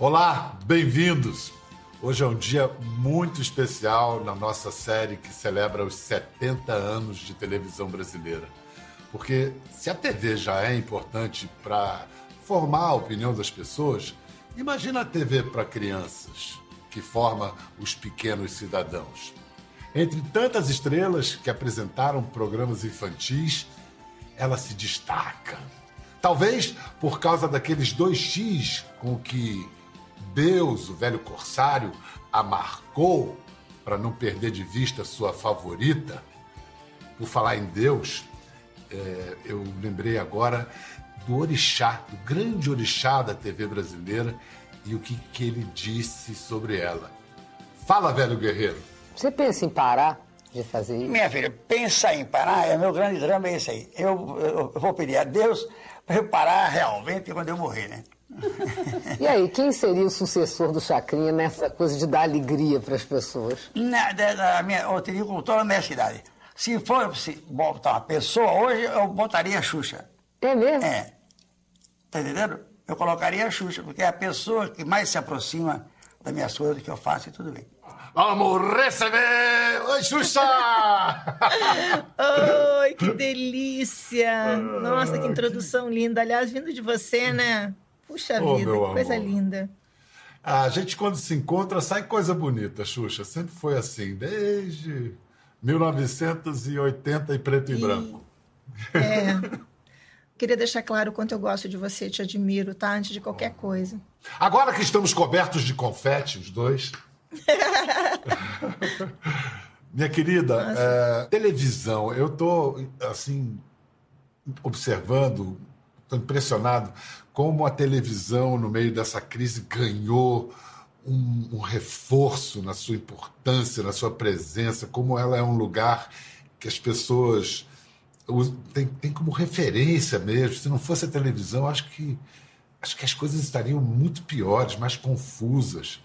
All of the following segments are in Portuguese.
Olá, bem-vindos! Hoje é um dia muito especial na nossa série que celebra os 70 anos de televisão brasileira. Porque se a TV já é importante para formar a opinião das pessoas, imagina a TV para crianças, que forma os pequenos cidadãos. Entre tantas estrelas que apresentaram programas infantis, ela se destaca. Talvez por causa daqueles dois X com que Deus, o velho corsário, a marcou para não perder de vista sua favorita. Por falar em Deus, é, eu lembrei agora do orixá, do grande orixá da TV brasileira e o que, que ele disse sobre ela. Fala, velho guerreiro. Você pensa em parar de fazer isso? Minha filha, pensar em parar é meu grande drama, é esse aí. Eu, eu, eu vou pedir a Deus para eu parar realmente quando eu morrer, né? E aí, quem seria o sucessor do Chacrinha nessa coisa de dar alegria para as pessoas? Na, da minha, eu teria com toda a minha cidade. Se for se botar uma pessoa, hoje eu botaria a Xuxa. É mesmo? É. Tá entendendo? Eu colocaria a Xuxa, porque é a pessoa que mais se aproxima das minhas coisas que eu faço e tudo bem. Vamos receber! Oi, Xuxa! Oi, que delícia! Nossa, que introdução linda. Aliás, vindo de você, né? Puxa Oh, vida, que coisa amor. linda. A gente, quando se encontra, sai coisa bonita, Xuxa. Sempre foi assim, desde 1980 e preto e, branco. É. Queria deixar claro o quanto eu gosto de você, te admiro, tá? Antes de qualquer coisa. Agora que estamos cobertos de confete, os dois. Minha querida, é, televisão, eu tô assim observando, tô impressionado como a televisão no meio dessa crise ganhou um, um reforço na sua importância, na sua presença, como ela é um lugar que as pessoas têm têm como referência mesmo. Se não fosse a televisão, acho que acho que as coisas estariam muito piores, mais confusas.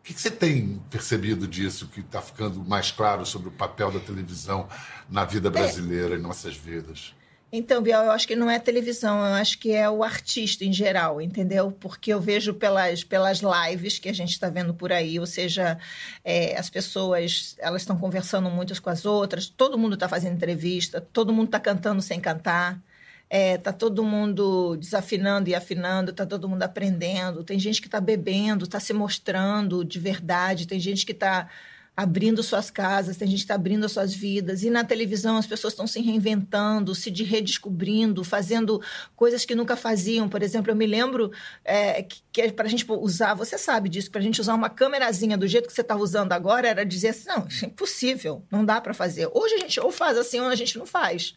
O que que você tem percebido disso, que está ficando mais claro sobre o papel da televisão na vida brasileira, em nossas vidas? Então, Biel, eu acho que não é televisão, eu acho que é o artista em geral, entendeu? Porque eu vejo pelas, pelas lives que a gente está vendo por aí, ou seja, é, as pessoas elas estão conversando muitas com as outras, todo mundo está fazendo entrevista, todo mundo está cantando sem cantar, está todo mundo desafinando e afinando, está todo mundo aprendendo, tem gente que está bebendo, está se mostrando de verdade, tem gente que está abrindo suas casas, tem gente que está abrindo as suas vidas. E na televisão as pessoas estão se reinventando, se de redescobrindo, fazendo coisas que nunca faziam. Por exemplo, eu me lembro é, que, que para a gente usar, você sabe disso, para a gente usar uma câmerazinha do jeito que você está usando agora, era dizer assim, não, isso é impossível, não dá para fazer. Hoje a gente ou faz assim ou a gente não faz.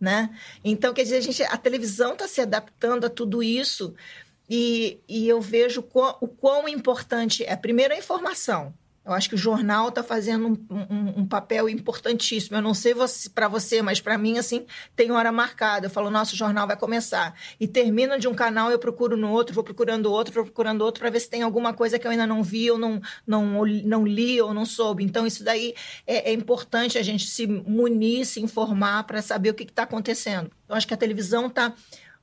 Né? Então, quer dizer, a, gente, a televisão está se adaptando a tudo isso e, e eu vejo quão- o quão importante é, primeiro, a informação. Eu acho que o jornal está fazendo um, um- um papel importantíssimo. Eu não sei para você, mas para mim, assim, tem hora marcada. Eu falo, nossa, o jornal vai começar. E termina de um canal, eu procuro no outro, vou procurando outro, vou procurando outro, para ver se tem alguma coisa que eu ainda não vi, ou não, não, não li, ou não soube. Então, isso daí é, é importante a gente se munir, se informar para saber o que está acontecendo. Eu acho que a televisão está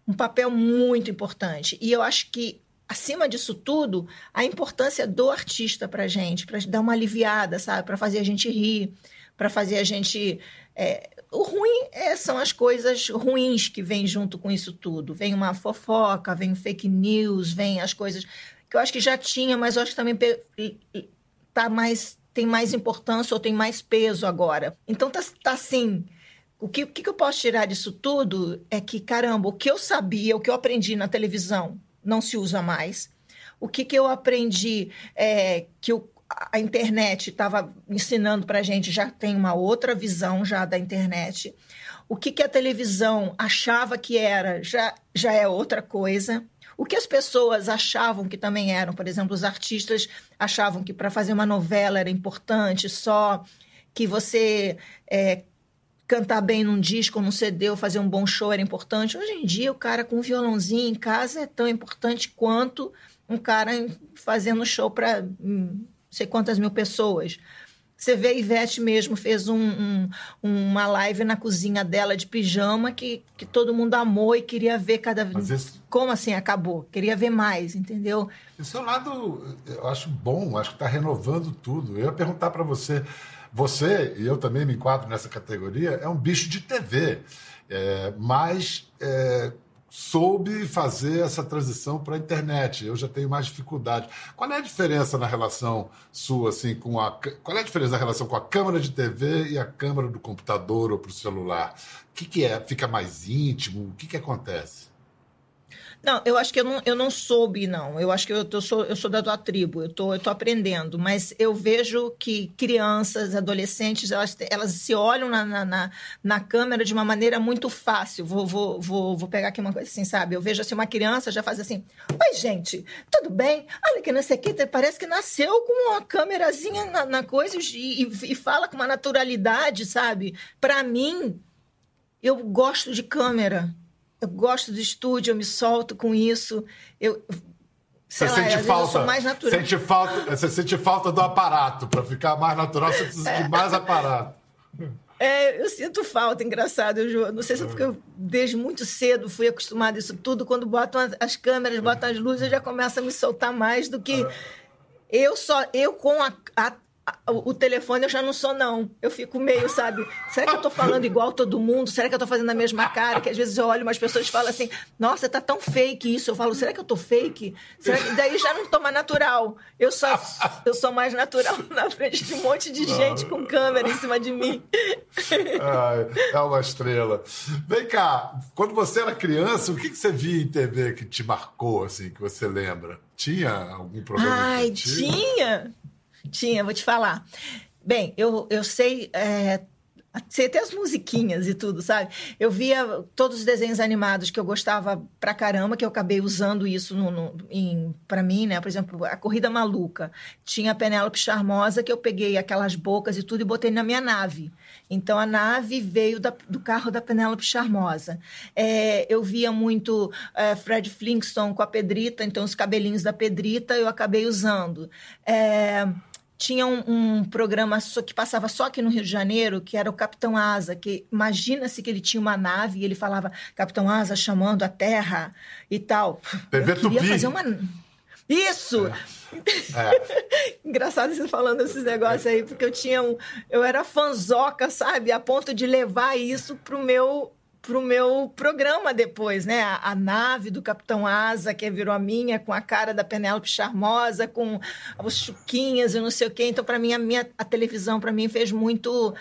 um papel muito importante. E eu acho que, acima disso tudo, a importância do artista para gente, para dar uma aliviada, sabe? Para fazer a gente rir, para fazer a gente. é, O ruim é- são as coisas ruins que vêm junto com isso tudo. Vem uma fofoca, vem fake news, vem as coisas que eu acho que já tinha, mas eu acho que também tá mais tem mais importância ou tem mais peso agora. Então tá, tá assim, o que, o que eu posso tirar disso tudo é que, caramba, o que eu sabia, o que eu aprendi na televisão não se usa mais. O que, que eu aprendi é, que a internet estava ensinando para a gente já tem uma outra visão já da internet. O que, que a televisão achava que era já, já é outra coisa. O que as pessoas achavam que também eram, por exemplo, os artistas achavam que para fazer uma novela era importante só que você é, cantar bem num disco, num CD, ou fazer um bom show era importante. Hoje em dia, o cara com um violãozinho em casa é tão importante quanto um cara fazendo show para não sei quantas mil pessoas. Você vê a Ivete mesmo fez um, um, uma live na cozinha dela de pijama que, que todo mundo amou e queria ver cada vez. Esse... Como assim acabou? Queria ver mais, entendeu? Esse é um lado, eu acho bom, acho que está renovando tudo. Eu ia perguntar para você, você, e eu também me enquadro nessa categoria, é um bicho de TV. É, mas é, soube fazer essa transição para a internet. Eu já tenho mais dificuldade. Qual é a diferença na relação sua, assim, com a. Qual é a diferença na relação com a câmera de TV e a câmera do computador ou para o celular? O que, que é? Fica mais íntimo? O que, que acontece? Não, eu acho que eu não, eu não soube, não. Eu acho que eu, eu, sou, eu sou da tua tribo, eu tô, eu tô aprendendo. Mas eu vejo que crianças, adolescentes, elas, elas se olham na, na, na, na câmera de uma maneira muito fácil. Vou, vou, vou, vou pegar aqui uma coisa assim, sabe? Eu vejo assim, uma criança já faz assim: Oi, gente, tudo bem? Olha que sei o que, parece que nasceu com uma câmerazinha na, na coisa e, e, e fala com uma naturalidade, sabe? Para mim, eu gosto de câmera eu gosto do estúdio, eu me solto com isso. Eu, você lá, sente falta, mais natural. Sente falta, você sente falta do aparato. Para ficar mais natural, você precisa é. de mais aparato. É, eu sinto falta, engraçado. Eu não sei se é porque eu, desde muito cedo, fui acostumada a isso tudo. Quando botam as câmeras, botam as luzes, eu já começo a me soltar mais do que. É. Eu só, eu com a, a o telefone eu já não sou, não. Eu fico meio, sabe? Será que eu tô falando igual todo mundo? Será que eu tô fazendo a mesma cara? Que às vezes eu olho umas pessoas falam assim, nossa, tá tão fake isso. Eu falo, será que eu tô fake? Que... Daí já não tô mais natural. Eu só eu sou mais natural na frente de um monte de gente com câmera em cima de mim. Ai, é uma estrela. Vem cá, quando você era criança, o que, que você via em TV que te marcou, assim, que você lembra? Tinha algum programa? Ai, tinha! Tinha, vou te falar. Bem, eu, eu sei. É, sei até as musiquinhas e tudo, sabe? Eu via todos os desenhos animados que eu gostava pra caramba, que eu acabei usando isso no, no, em, pra mim, né? Por exemplo, a Corrida Maluca. Tinha a Penélope Charmosa, que eu peguei aquelas bocas e tudo e botei na minha nave. Então, a nave veio da, do carro da Penélope Charmosa. É, eu via muito é, Fred Flintstone com a Pedrita, então os cabelinhos da Pedrita eu acabei usando. É, tinha um, um, programa que passava só aqui no Rio de Janeiro, que era o Capitão Asa, que imagina-se que ele tinha uma nave e ele falava Capitão Asa chamando a Terra e tal. TV Eu queria Tupi. fazer uma... Isso! É. Engraçado você falando esses negócios aí, porque eu tinha um... Eu era fanzoca, sabe? A ponto de levar isso pro meu pro meu programa depois, né? A, a, nave do Capitão Asa, que virou a minha, com a cara da Penélope Charmosa, com os chuquinhas e não sei o quê. Então, para mim, a, minha, a televisão, para mim, fez muito,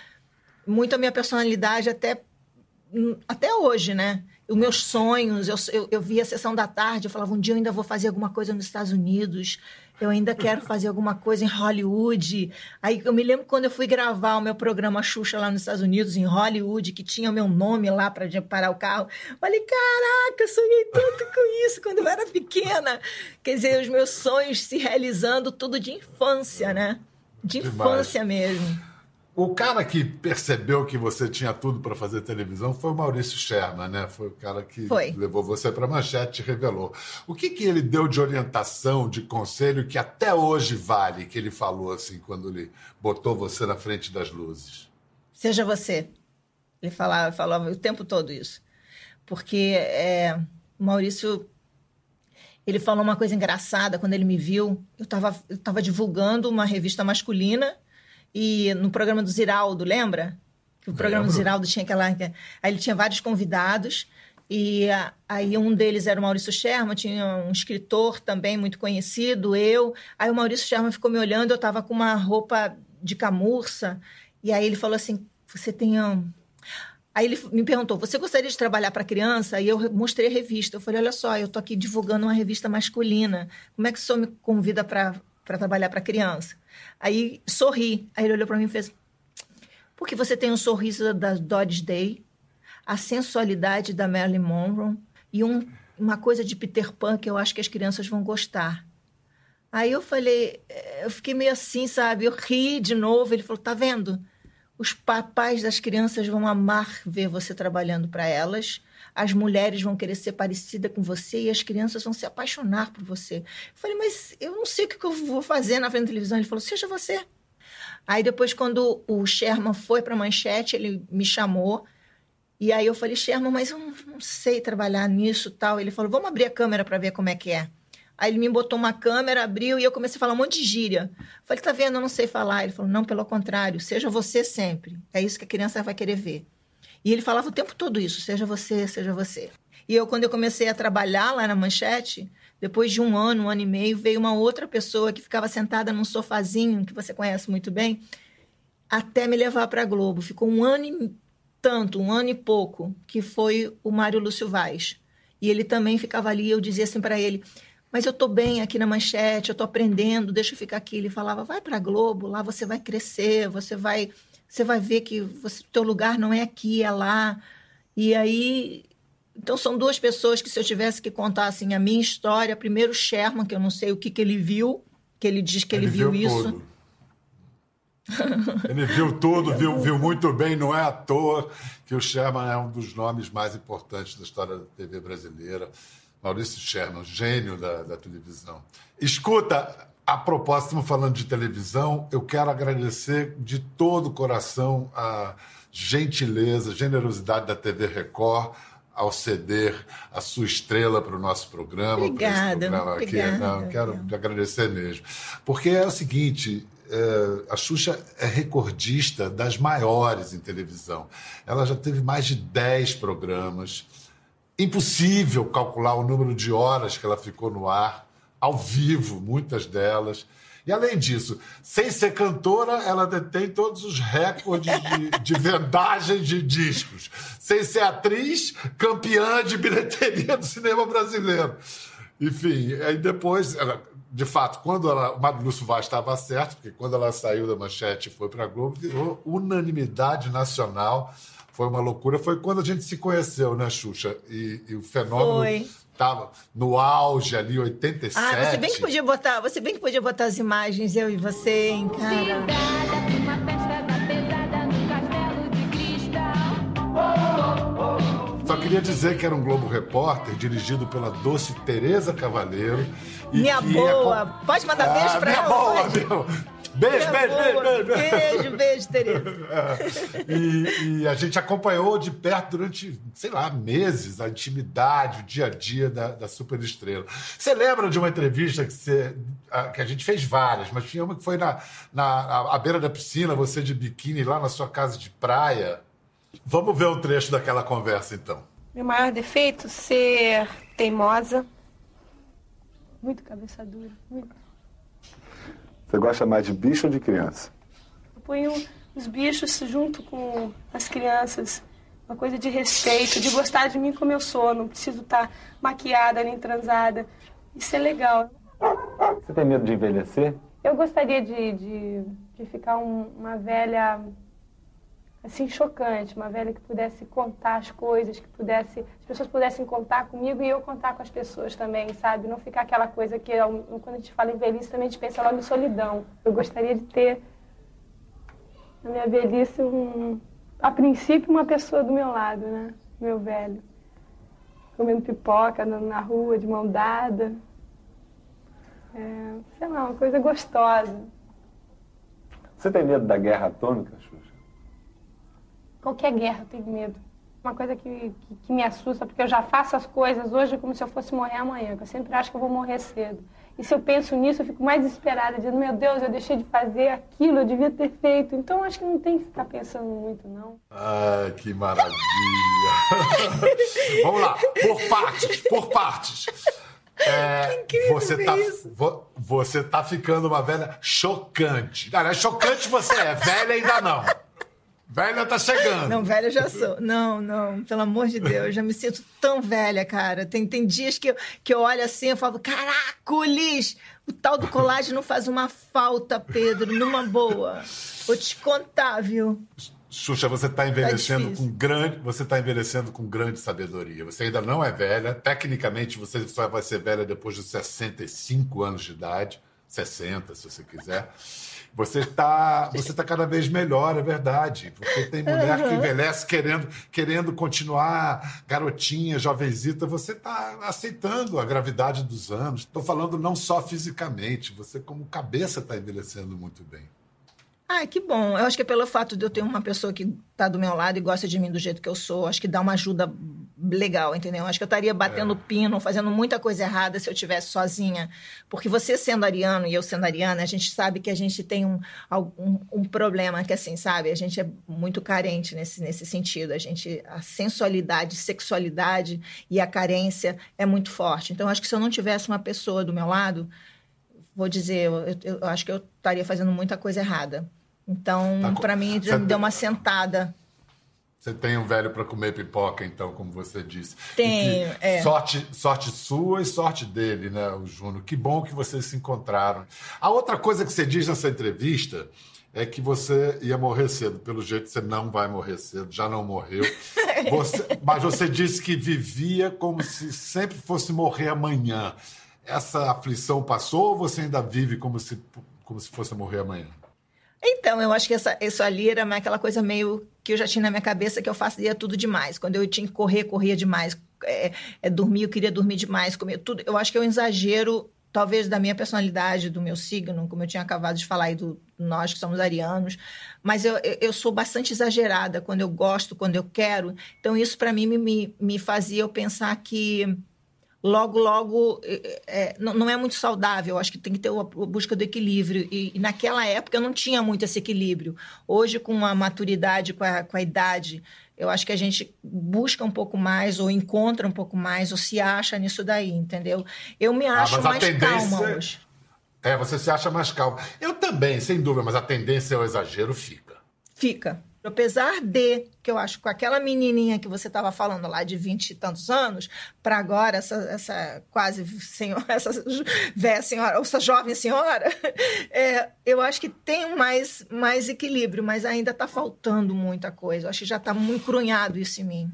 muito a minha personalidade até, até hoje, né? Os meus sonhos, eu, eu, eu via a sessão da tarde, eu falava, um dia eu ainda vou fazer alguma coisa nos Estados Unidos, eu ainda quero fazer alguma coisa em Hollywood. Aí eu me lembro quando eu fui gravar o meu programa Xuxa lá nos Estados Unidos, em Hollywood, que tinha o meu nome lá para parar o carro. Falei, caraca, eu sonhei tanto com isso quando eu era pequena. Quer dizer, os meus sonhos se realizando, tudo de infância, né? De infância Demais. mesmo. O cara que percebeu que você tinha tudo para fazer televisão foi o Maurício Sherman, né? Foi o cara que foi. levou você para a manchete e revelou. O que, que ele deu de orientação, de conselho que até hoje vale, que ele falou assim quando ele botou você na frente das luzes? Seja você. Ele falava, falava o tempo todo isso. Porque é, o Maurício ele falou uma coisa engraçada quando ele me viu. Eu estava eu tava divulgando uma revista masculina e no programa do Ziraldo, lembra? Que o programa Lembro. do Ziraldo tinha aquela. Aí ele tinha vários convidados. E aí um deles era o Maurício Sherman, tinha um escritor também muito conhecido, eu. Aí o Maurício Sherman ficou me olhando, eu estava com uma roupa de camurça. E aí ele falou assim: Você tem. Um... Aí ele me perguntou: Você gostaria de trabalhar para criança? E eu mostrei a revista. Eu falei: Olha só, eu estou aqui divulgando uma revista masculina. Como é que o senhor me convida para trabalhar para criança? Aí sorri. Aí ele olhou para mim e fez: Porque você tem um sorriso da Dodge Day, a sensualidade da Marilyn Monroe e um, uma coisa de Peter Pan que eu acho que as crianças vão gostar. Aí eu falei, eu fiquei meio assim, sabe? Eu ri de novo. Ele falou: Tá vendo? Os papais das crianças vão amar ver você trabalhando para elas as mulheres vão querer ser parecida com você e as crianças vão se apaixonar por você. Eu falei, mas eu não sei o que eu vou fazer na frente da televisão. Ele falou, seja você. Aí depois, quando o Sherman foi para a manchete, ele me chamou. E aí eu falei, Sherman, mas eu não, sei trabalhar nisso tal. Ele falou, vamos abrir a câmera para ver como é que é. Aí ele me botou uma câmera, abriu e eu comecei a falar um monte de gíria. Falei, tá vendo, eu não sei falar. Ele falou, não, pelo contrário, seja você sempre. É isso que a criança vai querer ver. E ele falava o tempo todo isso, seja você, seja você. E eu, quando eu comecei a trabalhar lá na Manchete, depois de um ano, um ano e meio, veio uma outra pessoa que ficava sentada num sofazinho, que você conhece muito bem, até me levar para a Globo. Ficou um ano e tanto, um ano e pouco, que foi o Mário Lúcio Vaz. E ele também ficava ali, eu dizia assim para ele, mas eu estou bem aqui na manchete, eu estou aprendendo, deixa eu ficar aqui. Ele falava, vai para a Globo, lá você vai crescer, você vai, você vai ver que o teu lugar não é aqui, é lá. E aí então, são duas pessoas que, se eu tivesse que contar assim, a minha história, primeiro o Sherman, que eu não sei o que, que ele viu, que ele diz que ele, ele viu, viu isso. ele viu tudo, viu, viu muito bem, não é à toa que o Sherman é um dos nomes mais importantes da história da TV brasileira. Maurício Sherman, gênio da, da televisão. Escuta, a propósito, estamos falando de televisão, eu quero agradecer de todo o coração a gentileza, generosidade da TV Record ao ceder a sua estrela para o nosso programa. Obrigada. Programa aqui. Obrigada, Não, quero agradecer mesmo. Porque é o seguinte. É, a Xuxa é recordista das maiores em televisão. Ela já teve mais de 10 programas. Impossível calcular o número de horas que ela ficou no ar, ao vivo, muitas delas. E além disso, sem ser cantora, ela detém todos os recordes de, de vendagem de discos. Sem ser atriz, campeã de bilheteria do cinema brasileiro. Enfim, aí depois, ela, de fato, quando ela, o Mário Lúcio Vaz estava certo, porque quando ela saiu da manchete e foi para a Globo, virou unanimidade nacional. Foi uma loucura. Foi quando a gente se conheceu, né, Xuxa? E, e o fenômeno. Foi Tava no auge ali, 87. Ah, você bem que podia botar, você bem que podia botar as imagens, eu e você, hein, cara. Só queria dizer que era um Globo Repórter dirigido pela doce Tereza Cavaleiro. minha boa! É... Pode mandar ah, beijo pra minha ela? Boa, meu. Beijo, beijo, beijo, beijo, beijo. Beijo, Tereza. E, e, a gente acompanhou de perto durante, sei lá, meses a intimidade, o dia a dia da, da superestrela. Você lembra de uma entrevista que, você, que a gente fez várias, mas tinha uma que foi na, na à beira da piscina, você de biquíni lá na sua casa de praia. Vamos ver um trecho daquela conversa, então. Meu maior defeito? Ser teimosa. Muito cabeça dura, muito. Você gosta mais de bicho ou de criança? Eu ponho os bichos junto com as crianças. Uma coisa de respeito, de gostar de mim como eu sou. Não preciso estar maquiada nem transada. Isso é legal. Você tem medo de envelhecer? Eu gostaria de, de, de ficar um, uma velha assim chocante, uma velha que pudesse contar as coisas, que pudesse, as pessoas pudessem contar comigo e eu contar com as pessoas também, sabe? Não ficar aquela coisa que quando a gente fala em velhice também a gente pensa logo em solidão. Eu gostaria de ter na minha velhice um, a princípio uma pessoa do meu lado, né? Meu velho. Comendo pipoca, andando na rua de mão dada. É, sei lá, uma coisa gostosa. Você tem medo da guerra atômica? Qualquer guerra eu tenho medo. Uma coisa que, que, que, me assusta, porque eu já faço as coisas hoje como se eu fosse morrer amanhã, eu sempre acho que eu vou morrer cedo. E se eu penso nisso, eu fico mais desesperada, dizendo, meu Deus, eu deixei de fazer aquilo, eu devia ter feito. Então, acho que não tem que ficar pensando muito, não. Ai, que maravilha! Vamos lá, por partes, por partes. É, você tá, vo, você tá ficando uma velha chocante. Cara, é chocante você é, velha ainda não. Velha tá chegando. Não, velha já sou. Não, não, pelo amor de Deus, já me sinto tão velha, cara. Tem, tem dias que eu, que eu olho assim e falo, caracoles, o tal do colágeno faz uma falta, Pedro, numa boa. Vou te contar, viu? Xuxa, você está envelhecendo tá com grande, você está envelhecendo com grande sabedoria. Você ainda não é velha. Tecnicamente, você só vai ser velha depois de 65 anos de idade, 60, se você quiser. Você está você tá cada vez melhor, é verdade. Porque tem mulher uhum. que envelhece querendo, querendo continuar garotinha, jovenzita. Você está aceitando a gravidade dos anos. Estou falando não só fisicamente, você como cabeça está envelhecendo muito bem. Ai, que bom. Eu acho que é pelo fato de eu ter uma pessoa que está do meu lado e gosta de mim do jeito que eu sou. Acho que dá uma ajuda legal, entendeu? Acho que eu estaria batendo é. pino, fazendo muita coisa errada se eu tivesse sozinha. Porque você sendo ariano e eu sendo ariana, a gente sabe que a gente tem um, um, um problema que, assim, sabe? A gente é muito carente nesse, nesse sentido. A gente, a sensualidade, sexualidade e a carência é muito forte. Então, acho que se eu não tivesse uma pessoa do meu lado, vou dizer, eu, eu, eu acho que eu estaria fazendo muita coisa errada. Então, tá, para mim, deu uma sentada. Você tem um velho para comer pipoca, então, como você disse. Tenho, é. Sorte, sorte sua e sorte dele, né, o Juno. Que bom que vocês se encontraram. A outra coisa que você diz nessa entrevista é que você ia morrer cedo. Pelo jeito, você não vai morrer cedo, já não morreu. Você, mas você disse que vivia como se sempre fosse morrer amanhã. Essa aflição passou ou você ainda vive como se, como se fosse morrer amanhã? Então, eu acho que essa, isso ali era aquela coisa meio que eu já tinha na minha cabeça que eu fazia tudo demais. Quando eu tinha que correr, corria demais. É, é, dormir, eu queria dormir demais, comer tudo. Eu acho que é um exagero, talvez, da minha personalidade, do meu signo, como eu tinha acabado de falar aí do nós que somos arianos. Mas eu, eu sou bastante exagerada quando eu gosto, quando eu quero. Então, isso para mim me, me fazia eu pensar que logo, logo, é, é não, é muito saudável. Acho que tem que ter a busca do equilíbrio. E, e, naquela época eu não tinha muito esse equilíbrio. Hoje, com a maturidade, com a, com a idade, eu acho que a gente busca um pouco mais, ou encontra um pouco mais, ou se acha nisso daí, entendeu? Eu me ah, acho ah, mais tendência... calma hoje. É, você se acha mais calma. Eu também, sem dúvida, mas a tendência ao exagero fica. Fica. Apesar de que eu acho que com aquela menininha que você estava falando lá de vinte e tantos anos, para agora, essa, essa quase senhora, essa velha senhora, ou essa jovem senhora, é, eu acho que tem mais, mais equilíbrio, mas ainda está faltando muita coisa. Eu acho que já está muito crunhado isso em mim.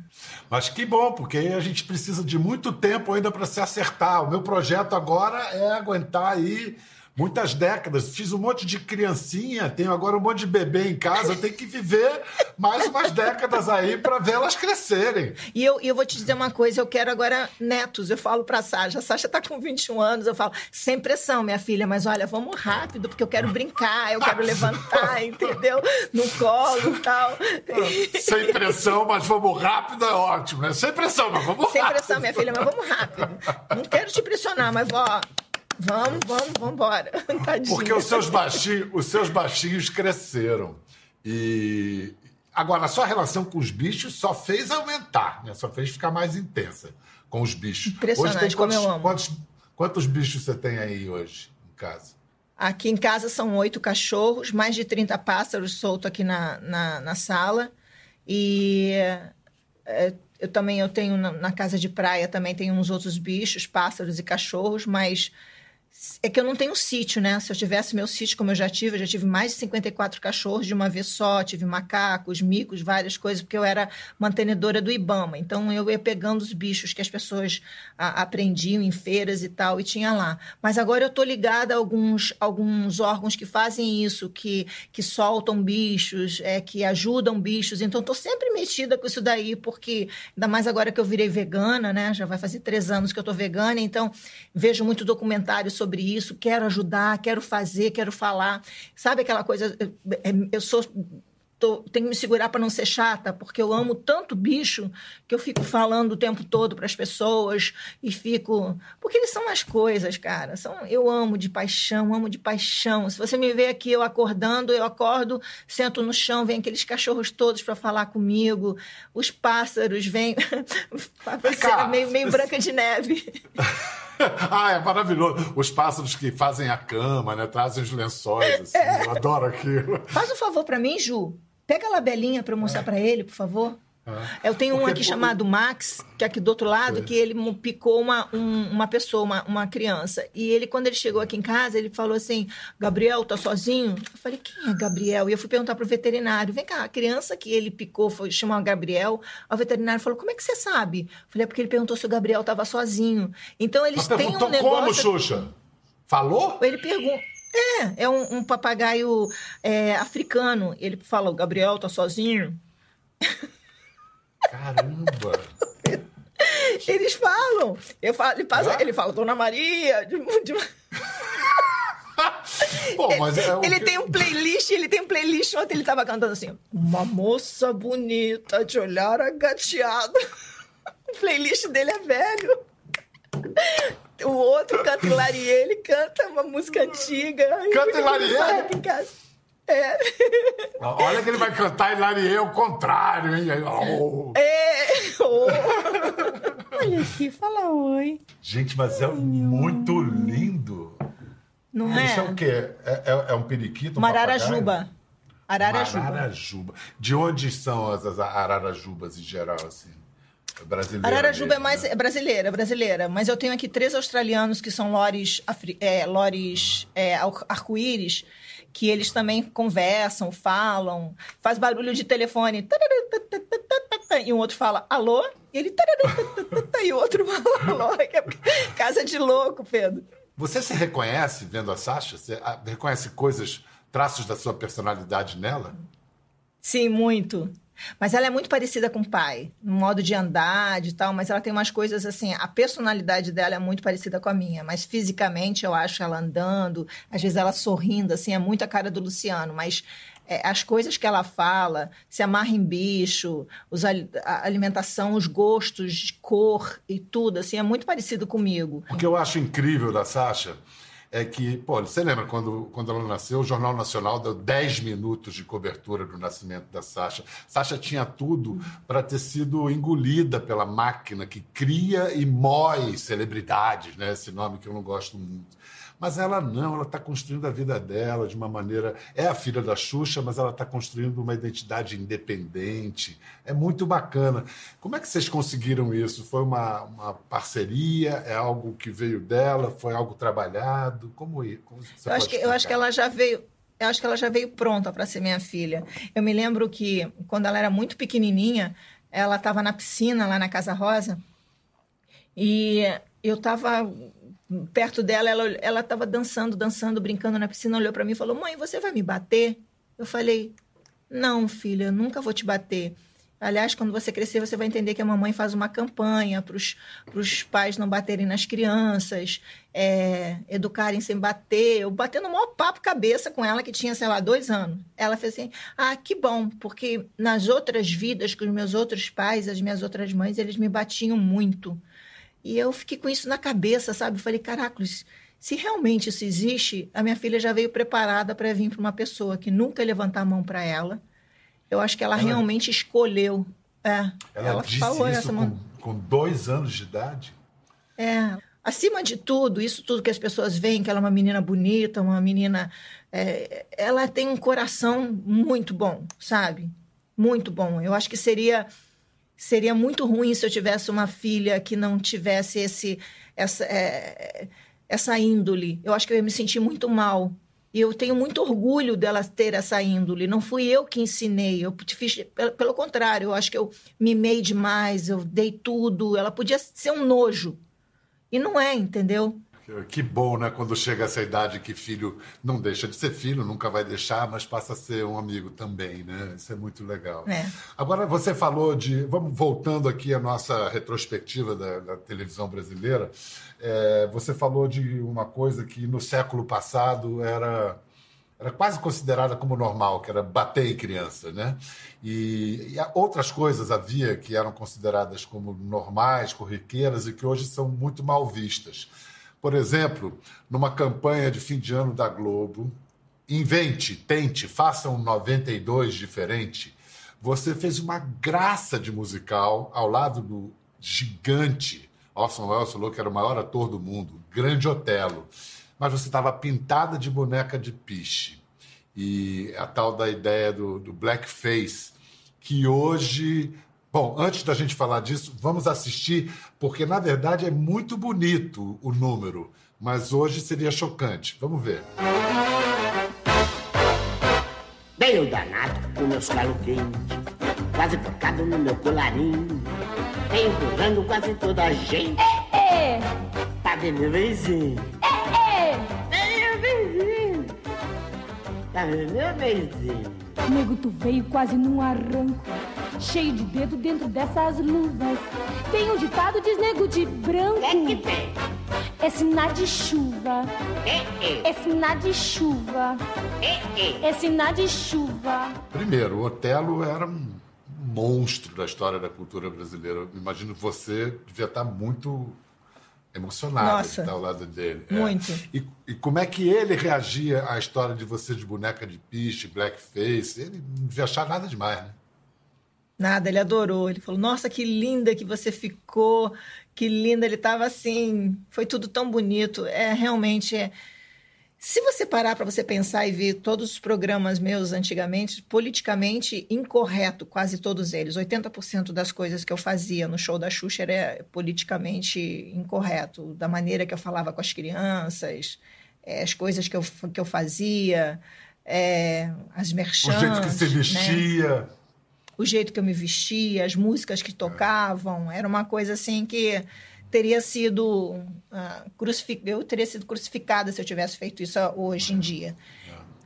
Mas que bom, porque a gente precisa de muito tempo ainda para se acertar. O meu projeto agora é aguentar aí muitas décadas. Fiz um monte de criancinha, tenho agora um monte de bebê em casa. Tenho que viver mais umas décadas aí para vê-las crescerem. E eu, eu vou te dizer uma coisa: eu quero agora netos. Eu falo para a Sasha. A Sasha está com 21 anos. Eu falo, sem pressão, minha filha, mas olha, vamos rápido, porque eu quero brincar, eu quero levantar, entendeu? No colo e tal. Sem pressão, mas vamos rápido é ótimo, né? Sem pressão, mas vamos sem rápido. Sem pressão, minha filha, mas vamos rápido. Não quero te pressionar, mas ó Vamos, vamos, vamos embora. Porque os seus, baixinhos, os seus baixinhos cresceram. E agora, a sua relação com os bichos só fez aumentar, né? só fez ficar mais intensa com os bichos. Impressionante, hoje tem quantos, como eu amo. Quantos, quantos bichos você tem aí hoje em casa? Aqui em casa são oito cachorros, mais de 30 pássaros soltos aqui na, na, na sala. E é, eu também eu tenho na, na, casa de praia também tem uns outros bichos, pássaros e cachorros, mas é que eu não tenho sítio, né? Se eu tivesse meu sítio, como eu já tive, eu já tive mais de 54 cachorros de uma vez só, tive macacos, micos, várias coisas, porque eu era mantenedora do Ibama. Então eu ia pegando os bichos que as pessoas a, aprendiam em feiras e tal, e tinha lá. Mas agora eu estou ligada a alguns, alguns órgãos que fazem isso, que, que soltam bichos, é, que ajudam bichos. Então estou sempre metida com isso daí, porque ainda mais agora que eu virei vegana, né? Já vai fazer três anos que eu estou vegana, então vejo muito documentário sobre isso, quero ajudar, quero fazer, quero falar. Sabe aquela coisa? Eu sou tô, tenho que me segurar para não ser chata, porque eu amo tanto bicho que eu fico falando o tempo todo para as pessoas e fico. Porque eles são as coisas, cara. São, eu amo de paixão, amo de paixão. Se você me vê aqui eu acordando, eu acordo, sento no chão, vem aqueles cachorros todos para falar comigo, os pássaros vêm. meio, meio branca de neve. ah, é maravilhoso. Os pássaros que fazem a cama, né? Trazem os lençóis, assim. É. Eu adoro aquilo. Faz um favor para mim, Ju. Pega a labelinha para mostrar é. para ele, por favor. É. Eu tenho Porque, um aqui chamado Max, que é aqui do outro lado, foi. que ele picou uma, um, uma pessoa, uma, uma criança. E ele, quando ele chegou aqui em casa, ele falou assim: Gabriel, tá sozinho? Eu falei: quem é Gabriel? E eu fui perguntar pro veterinário: vem cá, a criança que ele picou foi chamar Gabriel. O veterinário falou: como é que você sabe? Eu falei: é porque ele perguntou se o Gabriel tava sozinho. Então eles Mas têm um negócio. Como, Xuxa? Falou? Ele pergunta. É, é um, um papagaio é, africano. Ele fala: o Gabriel tá sozinho. Caramba! Eles falam. Eu falo, ele, passa, ele fala, Dona Maria. De, de... Pô, mas é o ele que- tem um playlist, ele tem um playlist. Ontem ele tava cantando assim: Uma moça bonita de olhar agateado. O playlist dele é velho. O outro canta Hilarie, ele canta uma música antiga. Canta Hilarie? É. Olha que ele vai cantar Hilarie ao contrário, hein? Oh. É. Oh. Olha aqui, fala oi. Gente, mas é muito lindo. Não é? Isso é o quê? É, é- é um periquito? Um Mararajuba. Ararajuba. Ararajuba. De onde são as, as ararajubas em geral, assim? Brasileira Ararajuba é mesmo, mais né? é brasileira, é brasileira. Mas eu tenho aqui três australianos que são lores, é, lores é, ar- arco-íris, que eles também conversam, falam, faz barulho de telefone. E um outro fala alô, e ele. E o outro fala alô. é Casa de louco, Pedro. Você se reconhece vendo a Sasha? Você ah, reconhece coisas, traços da sua personalidade nela? Sim, muito. Mas ela é muito parecida com o pai, no modo de andar, de tal, mas ela tem umas coisas assim, a personalidade dela é muito parecida com a minha, mas fisicamente eu acho ela andando, às vezes ela sorrindo, assim, é muito a cara do Luciano, mas é, as coisas que ela fala, se amarra em bicho, os, ali- a alimentação, os gostos cor e tudo, assim, é muito parecido comigo. O que eu acho incrível da Sasha é que, pô, você lembra quando, quando ela nasceu, o Jornal Nacional deu 10 minutos de cobertura do nascimento da Sasha. Sasha tinha tudo para ter sido engolida pela máquina que cria e mói celebridades, né? Esse nome que eu não gosto muito. Mas ela não, ela está construindo a vida dela de uma maneira. É a filha da Xuxa, mas ela está construindo uma identidade independente. É muito bacana. Como é que vocês conseguiram isso? Foi uma, uma parceria? É algo que veio dela? Foi algo trabalhado? Como, como você Eu acho, que, eu acho que ela já veio. Eu acho que ela já veio pronta para ser minha filha. Eu me lembro que quando ela era muito pequenininha, ela estava na piscina lá na Casa Rosa e eu estava perto dela, ela estava dançando, dançando, brincando na piscina, olhou para mim e falou: "Mãe, você vai me bater?" Eu falei: "Não, filha, eu nunca vou te bater." Aliás, quando você crescer, você vai entender que a mamãe faz uma campanha para os pais não baterem nas crianças, é, educarem sem bater. Eu batendo o maior papo cabeça com ela, que tinha, sei lá, dois anos. Ela fez assim: ah, que bom, porque nas outras vidas, com os meus outros pais, as minhas outras mães, eles me batiam muito. E eu fiquei com isso na cabeça, sabe? Eu falei: caracoles, se realmente isso existe, a minha filha já veio preparada para vir para uma pessoa que nunca ia levantar a mão para ela. Eu acho que ela, Ela- realmente escolheu. É, Ela, disse falou isso essa com, com dois anos de idade? é, acima de tudo, isso tudo que as pessoas veem, que ela é uma menina bonita, uma menina. é, ela tem um coração muito bom, sabe? Muito bom. Eu acho que seria seria muito ruim se eu tivesse uma filha que não tivesse esse essa é, essa índole. Eu acho que eu ia me sentir muito mal. E eu tenho muito orgulho dela ter essa índole. Não fui eu que ensinei. Eu fiz, pelo, pelo contrário, eu acho que eu mimei demais, eu dei tudo. Ela podia ser um nojo. E não é, entendeu? Que- bom, né? Quando chega essa idade que filho não deixa de ser filho, nunca vai deixar, mas passa a ser um amigo também, né? Isso é muito legal. É. Agora, você falou de. Vamos voltando aqui à nossa retrospectiva da, da televisão brasileira. É, você falou de uma coisa que no século passado era. Era quase considerada como normal, que era bater em criança, né? E, e outras coisas havia que eram consideradas como normais, corriqueiras e que hoje são muito mal vistas. Por exemplo, numa campanha de fim de ano da Globo, invente, tente, faça um 92 diferente. Você fez uma graça de musical ao lado do gigante Orson Welles falou que era o maior ator do mundo, grande Otelo. Mas você estava pintada de boneca de piche. E a tal da ideia do, do blackface, que hoje. Bom, antes da gente falar disso, vamos assistir, porque na verdade é muito bonito o número, mas hoje seria chocante. Vamos ver. Bem o danado com meus calos quentes, quase picado no meu colarinho, empurrando quase toda a gente. É, Tá vendo meu vizinho? é, É meu vizinho. Tá vendo meu vizinho? Nego, tu veio quase num arranco. Cheio de dedo dentro dessas luvas. Tem um ditado diz nego de branco. É que tem. É sinal de chuva. É, é, É sinal de chuva. é, é. É sinal de chuva. Primeiro, o Otelo era um monstro da história da cultura brasileira. Eu imagino que você devia estar muito emocionado Nossa. de estar ao lado dele. É. Muito. E, e como é que ele reagia à história de você de boneca de piche, blackface? Ele não devia achar nada demais, né? Nada, ele adorou. Ele falou: Nossa, que linda que você ficou, que linda. Ele estava assim, foi tudo tão bonito. É realmente. É... Se você parar para você pensar e ver todos os programas meus antigamente, politicamente incorreto, quase todos eles. 80% das coisas que eu fazia no show da Xuxa era politicamente incorreto. Da maneira que eu falava com as crianças, é, as coisas que eu, que eu fazia, é, as O merchants. jeito que você né? O jeito que eu me vestia, as músicas que tocavam, era uma coisa assim que teria sido ah, crucifi- eu teria sido crucificada se eu tivesse feito isso hoje em dia.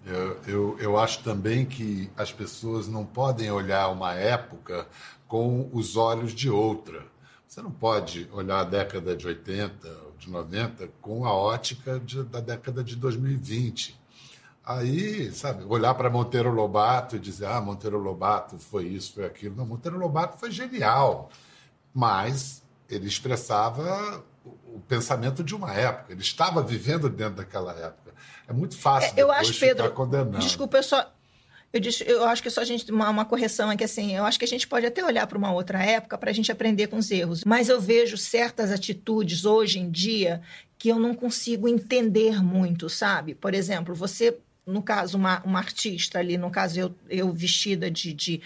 Eu, eu, eu acho também que as pessoas não podem olhar uma época com os olhos de outra. Você não pode olhar a década de 80 ou de 90 com a ótica de- da década de 2020. Aí, sabe, olhar para Monteiro Lobato e dizer, ah, Monteiro Lobato foi isso, foi aquilo. Não, Monteiro Lobato foi genial, mas ele expressava o, pensamento de uma época. Ele estava vivendo dentro daquela época. É muito fácil eu depois acho, ficar Pedro, condenando. desculpa, eu só eu, disse- eu acho que só a gente uma, uma correção é que assim, eu acho que a gente pode até olhar para uma outra época para a gente aprender com os erros, mas eu vejo certas atitudes hoje em dia que eu não consigo entender muito, sabe? Por exemplo, você, no caso, uma, uma artista ali, no caso eu, eu vestida de, de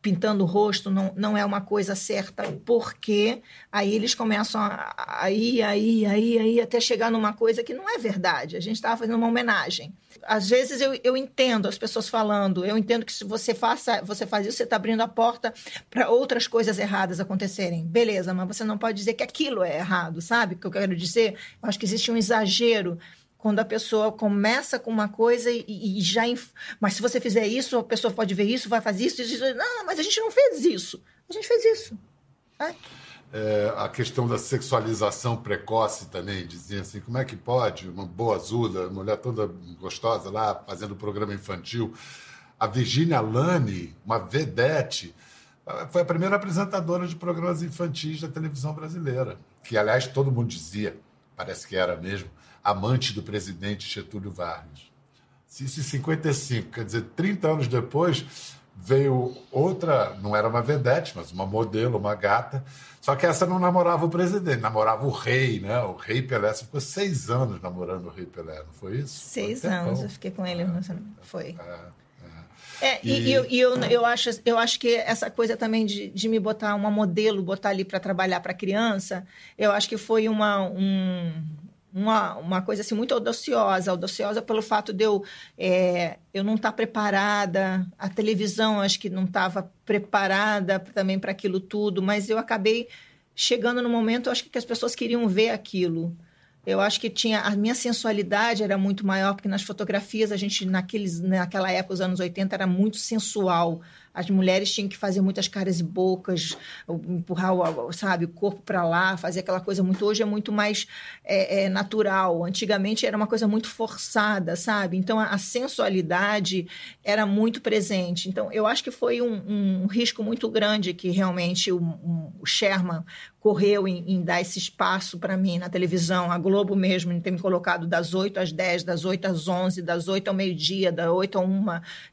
pintando o rosto não, não é uma coisa certa, porque aí eles começam a a ir, aí, aí, aí, até chegar numa coisa que não é verdade. A gente estava fazendo uma homenagem. Às vezes eu, eu entendo as pessoas falando, eu entendo que se você, faça, você faz isso, você está abrindo a porta para outras coisas erradas acontecerem. Beleza, mas você não pode dizer que aquilo é errado, sabe? O que eu quero dizer? Eu acho que existe um exagero quando a pessoa começa com uma coisa e, e já. inf- Mas se você fizer isso, a pessoa pode ver isso, vai fazer isso, isso. Não, mas a gente não fez isso. A gente fez isso. É. É, a questão da sexualização precoce também, dizia assim, como é que pode uma boa azula, mulher toda gostosa lá, fazendo programa infantil. A Virginia Lani, uma vedete, foi a primeira apresentadora de programas infantis da televisão brasileira, que, aliás, todo mundo dizia, parece que era mesmo, amante do presidente Getúlio Vargas. Isso em 55, quer dizer, 30 anos depois, veio outra, não era uma vedete, mas uma modelo, uma gata, só que essa não namorava o presidente, namorava o rei, né? O rei Pelé. Você ficou seis anos namorando o rei Pelé, não foi isso? Seis Foi anos eu fiquei com ele. sei- Foi. É, É, e, E- eu, e eu, eu, acho, eu acho que essa coisa também de, de me botar uma modelo, botar ali para trabalhar para criança, eu acho que foi uma, um- uma, uma coisa assim, muito audaciosa. Audaciosa pelo fato de eu, é, eu não estar preparada, a televisão acho que não estava preparada também para aquilo tudo, mas eu acabei chegando no momento, eu acho que as pessoas queriam ver aquilo. Eu acho que tinha a minha sensualidade era muito maior porque nas fotografias a gente naqueles naquela época os anos 80 era muito sensual. As mulheres tinham que fazer muitas caras e bocas, empurrar o, sabe, o corpo para lá, fazer aquela coisa muito. Hoje é muito mais é, é, natural. Antigamente era uma coisa muito forçada, sabe? Então a, a sensualidade era muito presente. Então eu acho que foi um, um risco muito grande que realmente o, o Sherman correu em, em dar esse espaço para mim na televisão, a Globo mesmo, em ter me colocado das 8 às 10, das 8 às 11, das 8 ao meio-dia, da 8 a 1,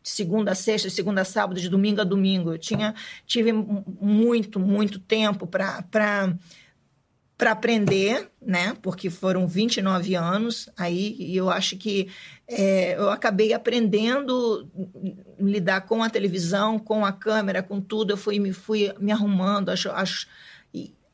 de segunda a sexta, de segunda a sábado, de domingo a domingo. Eu tinha, tive muito, muito tempo para para aprender, né? Porque foram 29 anos aí, e eu acho que é, eu acabei aprendendo lidar com a televisão, com a câmera, com tudo. Eu fui me, fui me arrumando, as, as,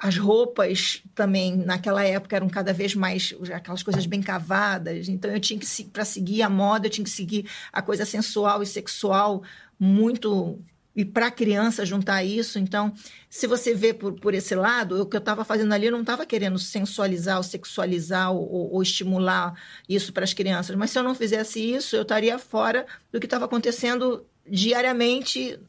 as roupas também naquela época eram cada vez mais aquelas coisas bem cavadas. Então eu tinha que para seguir a moda, eu tinha que seguir a coisa sensual e sexual muito e para a criança juntar isso. Então, se você vê por, por esse lado, o que eu estava fazendo ali, eu não estava querendo sensualizar ou sexualizar ou, ou estimular isso para as crianças. Mas se eu não fizesse isso, eu estaria fora do que estava acontecendo diariamente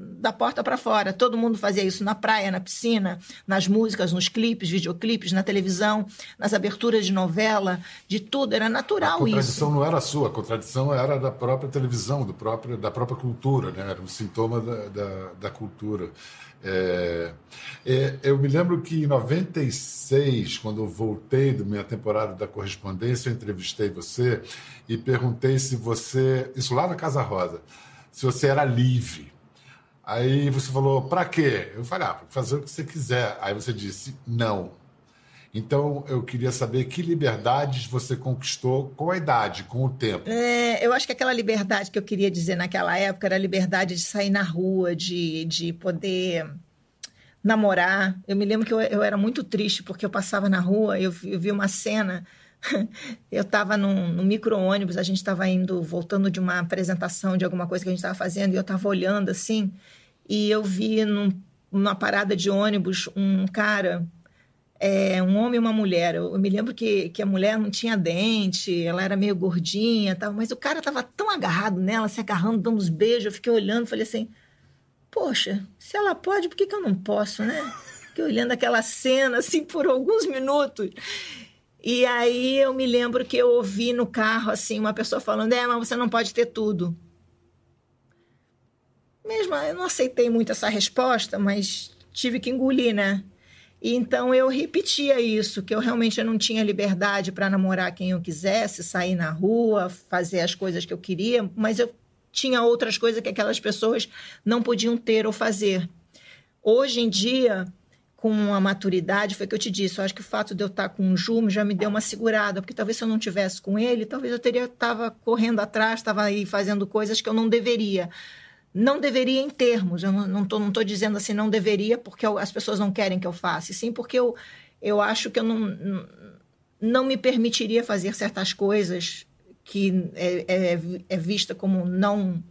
da porta para fora. Todo mundo fazia isso na praia, na piscina, nas músicas, nos clipes, videoclipes, na televisão, nas aberturas de novela, de tudo. Era natural a contradição isso. não era sua, a contradição era da própria televisão, do próprio, da própria cultura, né? era um sintoma da, da, da cultura. É, é, eu me lembro que em 96, quando eu voltei da minha temporada da correspondência, eu entrevistei você e perguntei se você, isso lá na Casa Rosa, se você era livre. Aí você falou, para quê? Eu falei, ah, para fazer o que você quiser. Aí você disse, não. Então, eu queria saber que liberdades você conquistou com a idade, com o tempo. É, eu acho que aquela liberdade que eu queria dizer naquela época era a liberdade de sair na rua, de, de poder namorar. Eu me lembro que eu, eu era muito triste porque eu passava na rua, eu, eu vi uma cena. Eu estava num, num micro-ônibus, a gente estava indo, voltando de uma apresentação de alguma coisa que a gente estava fazendo, e eu estava olhando assim, e eu vi num, numa parada de ônibus um cara é, um homem e uma mulher. Eu, eu, me lembro que, que a mulher não tinha dente, ela era meio gordinha, tal, mas o cara estava tão agarrado nela, se agarrando, dando uns beijos. Eu fiquei olhando, falei assim: Poxa, se ela pode, por que, que eu não posso, né? Fiquei olhando aquela cena assim por alguns minutos. E aí eu me lembro que eu ouvi no carro assim uma pessoa falando: É, mas você não pode ter tudo. Mesmo eu não aceitei muito essa resposta, mas tive que engolir, né? E então eu repetia isso, que eu realmente não tinha liberdade para namorar quem eu quisesse, sair na rua, fazer as coisas que eu queria, mas eu tinha outras coisas que aquelas pessoas não podiam ter ou fazer. Hoje em dia, com a maturidade, foi o que eu te disse, eu acho que o fato de eu estar com o Jume já me deu uma segurada, porque talvez se eu não tivesse com ele, talvez eu teria estava correndo atrás, estava aí fazendo coisas que eu não deveria. Não deveria em termos, eu não estou não tô dizendo assim, não deveria porque eu, as pessoas não querem que eu faça, sim porque eu, eu acho que eu não, não me permitiria fazer certas coisas que é, é, é vista como não,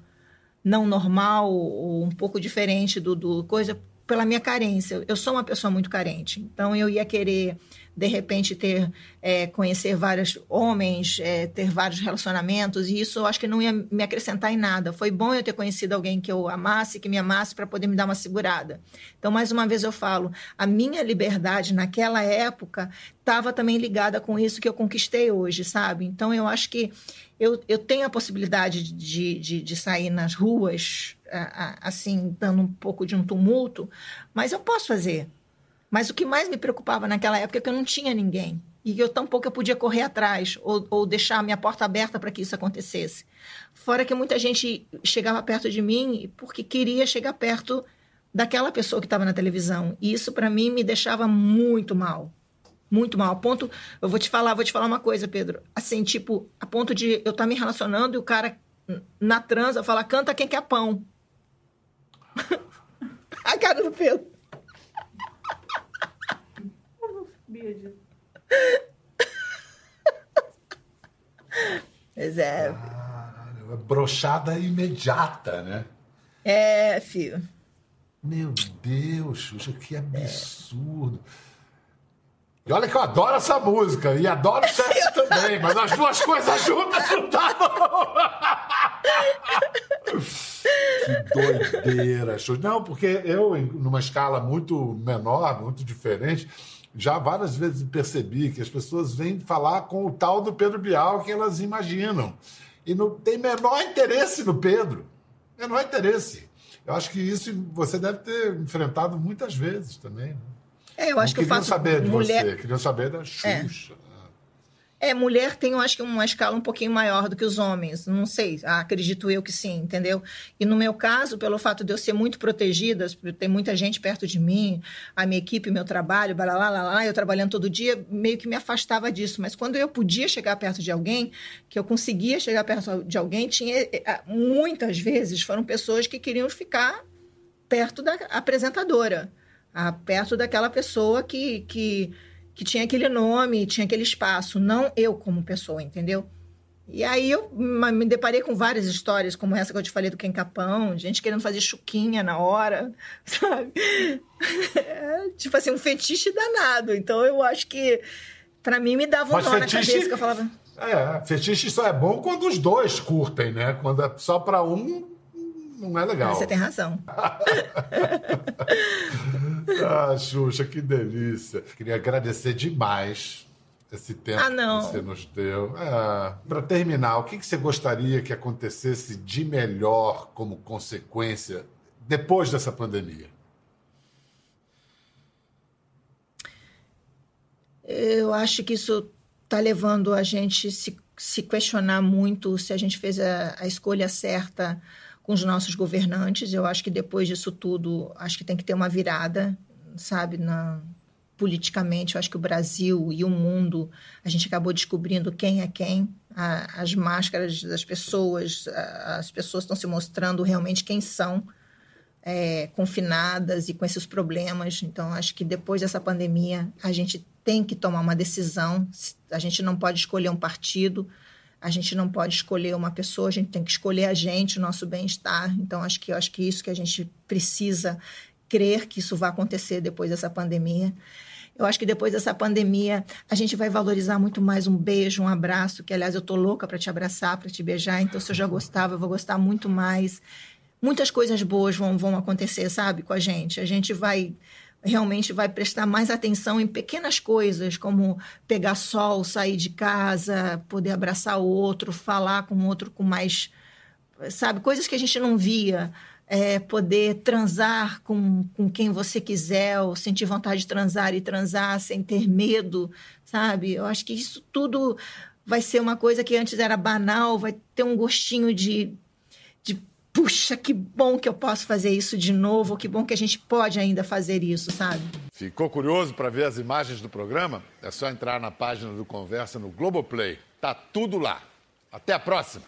não normal ou um pouco diferente do, do coisa pela minha carência. Eu sou uma pessoa muito carente, então eu ia querer de repente ter é, conhecer vários homens, é, ter vários relacionamentos, e isso eu acho que não ia me acrescentar em nada. Foi bom eu ter conhecido alguém que eu amasse, que me amasse, para poder me dar uma segurada. Então, mais uma vez eu falo, a minha liberdade naquela época estava também ligada com isso que eu conquistei hoje, sabe? Então, eu acho que eu, eu tenho a possibilidade de, de, de sair nas ruas, assim, dando um pouco de um tumulto, mas eu posso fazer. Mas o que mais me preocupava naquela época é que eu não tinha ninguém. E eu tampouco eu podia correr atrás ou, ou deixar a minha porta aberta para que isso acontecesse. Fora que muita gente chegava perto de mim porque queria chegar perto daquela pessoa que estava na televisão. E isso, para mim, me deixava muito mal. Muito mal. A ponto. Eu vou te falar, vou te falar uma coisa, Pedro. Assim, tipo, a ponto de eu estar tá me relacionando e o cara na transa falar, canta quem quer pão. a cara do Pedro. Disso. Pois é. Caralho, brochada imediata, né? É, filho. Meu Deus, Xuxa, que absurdo. E olha que eu adoro essa música e adoro sexo também, mas as duas coisas juntas não tá Que doideira, Xuxa. Não, porque eu, numa escala muito menor, muito diferente, já várias vezes percebi que as pessoas vêm falar com o tal do Pedro Bial que elas imaginam. E não tem menor interesse no Pedro. Menor interesse. Eu acho que isso você deve ter enfrentado muitas vezes também. Né? É, eu acho não que eu faço. saber de mulher... você, queria saber da Xuxa. É. É, mulher tem, eu acho que uma escala um pouquinho maior do que os homens. Não sei, acredito eu que sim, entendeu? E no meu caso, pelo fato de eu ser muito protegida, ter muita gente perto de mim, a minha equipe, meu trabalho, blá, blá, blá, blá, eu trabalhando todo dia, meio que me afastava disso. Mas quando eu podia chegar perto de alguém, que eu conseguia chegar perto de alguém, tinha eh, eh, muitas vezes foram pessoas que queriam ficar perto da apresentadora, perto daquela pessoa que, que que tinha aquele nome, tinha aquele espaço, não eu como pessoa, entendeu? E aí eu me deparei com várias histórias, como essa que eu te falei do Ken Capão, gente querendo fazer chuquinha na hora, sabe? É, tipo assim, um fetiche danado. Então eu acho que, para mim, me dava um Mas nó fetiche... na cabeça que eu falava. É, fetiche só é bom quando os dois curtem, né? Quando é só para um, não é legal. Você tem razão. ah, Xuxa, que delícia. Queria agradecer demais esse tempo ah, não. que você nos deu. É, Para terminar, o que, que você gostaria que acontecesse de melhor como consequência depois dessa pandemia? Eu acho que isso está levando a gente se, se questionar muito se a gente fez a, a escolha certa com os nossos governantes. Eu acho que depois disso tudo, acho que tem que ter uma virada, sabe, na, politicamente. Eu acho que o Brasil e o mundo, a gente acabou descobrindo quem é quem. A, as máscaras das pessoas, a, as pessoas estão se mostrando realmente quem são. É, confinadas e com esses problemas. Então, acho que depois dessa pandemia, a gente tem que tomar uma decisão. A gente não pode escolher um partido, a gente não pode escolher uma pessoa, a gente tem que escolher a gente, o nosso bem-estar. Então, acho que, acho que isso que a gente precisa crer que isso vai acontecer depois dessa pandemia. Eu acho que depois dessa pandemia a gente vai valorizar muito mais um beijo, um abraço, que aliás eu tô louca para te abraçar, para te beijar, então se eu já gostava, eu vou gostar muito mais. Muitas coisas boas vão, vão acontecer, sabe, com a gente. A gente vai realmente vai prestar mais atenção em pequenas coisas, como pegar sol, sair de casa, poder abraçar o outro, falar com o outro com mais, sabe, coisas que a gente não via é, poder transar com, com quem você quiser, ou sentir vontade de transar e transar sem ter medo, sabe? Eu acho que isso tudo vai ser uma coisa que antes era banal, vai ter um gostinho de, de puxa, que bom que eu posso fazer isso de novo, que bom que a gente pode ainda fazer isso, sabe? Ficou curioso para ver as imagens do programa? É só entrar na página do Conversa no Globoplay. Tá tudo lá. Até a próxima!